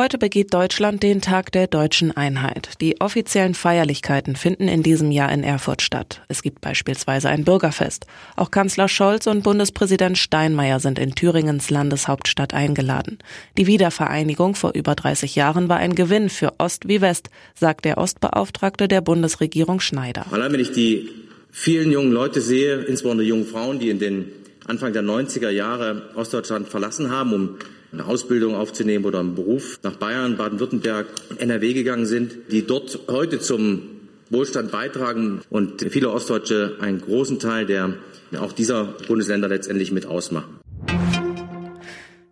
Heute begeht Deutschland den Tag der deutschen Einheit. Die offiziellen Feierlichkeiten finden in diesem Jahr in Erfurt statt. Es gibt beispielsweise ein Bürgerfest. Auch Kanzler Scholz und Bundespräsident Steinmeier sind in Thüringens Landeshauptstadt eingeladen. Die Wiedervereinigung vor über 30 Jahren war ein Gewinn für Ost wie West, sagt der Ostbeauftragte der Bundesregierung Schneider. Allein wenn ich die vielen jungen Leute sehe, insbesondere jungen Frauen, die in den Anfang der 90er Jahre Ostdeutschland verlassen haben, um eine Ausbildung aufzunehmen oder einen Beruf nach Bayern, Baden-Württemberg, NRW gegangen sind, die dort heute zum Wohlstand beitragen und viele Ostdeutsche einen großen Teil der auch dieser Bundesländer letztendlich mit ausmachen.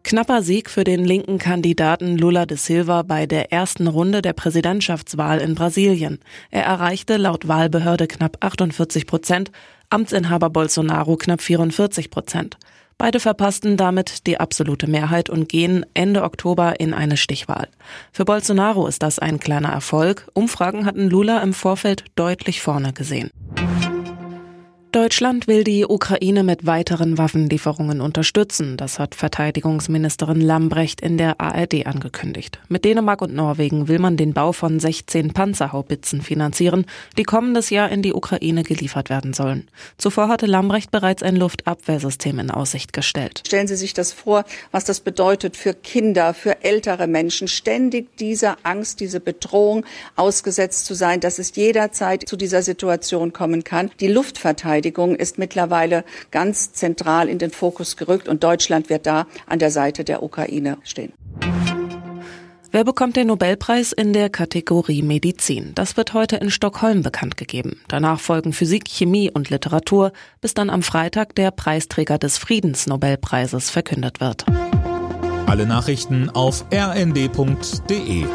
Knapper Sieg für den linken Kandidaten Lula de Silva bei der ersten Runde der Präsidentschaftswahl in Brasilien. Er erreichte laut Wahlbehörde knapp 48 Prozent, Amtsinhaber Bolsonaro knapp 44 Prozent. Beide verpassten damit die absolute Mehrheit und gehen Ende Oktober in eine Stichwahl. Für Bolsonaro ist das ein kleiner Erfolg. Umfragen hatten Lula im Vorfeld deutlich vorne gesehen. Deutschland will die Ukraine mit weiteren Waffenlieferungen unterstützen. Das hat Verteidigungsministerin Lambrecht in der ARD angekündigt. Mit Dänemark und Norwegen will man den Bau von 16 Panzerhaubitzen finanzieren, die kommendes Jahr in die Ukraine geliefert werden sollen. Zuvor hatte Lambrecht bereits ein Luftabwehrsystem in Aussicht gestellt. Stellen Sie sich das vor, was das bedeutet für Kinder, für ältere Menschen, ständig dieser Angst, diese Bedrohung ausgesetzt zu sein, dass es jederzeit zu dieser Situation kommen kann. Die Luftverteidigung Verteidigung ist mittlerweile ganz zentral in den Fokus gerückt und Deutschland wird da an der Seite der Ukraine stehen. Wer bekommt den Nobelpreis in der Kategorie Medizin? Das wird heute in Stockholm bekannt gegeben. Danach folgen Physik, Chemie und Literatur, bis dann am Freitag der Preisträger des Friedensnobelpreises verkündet wird. Alle Nachrichten auf rnd.de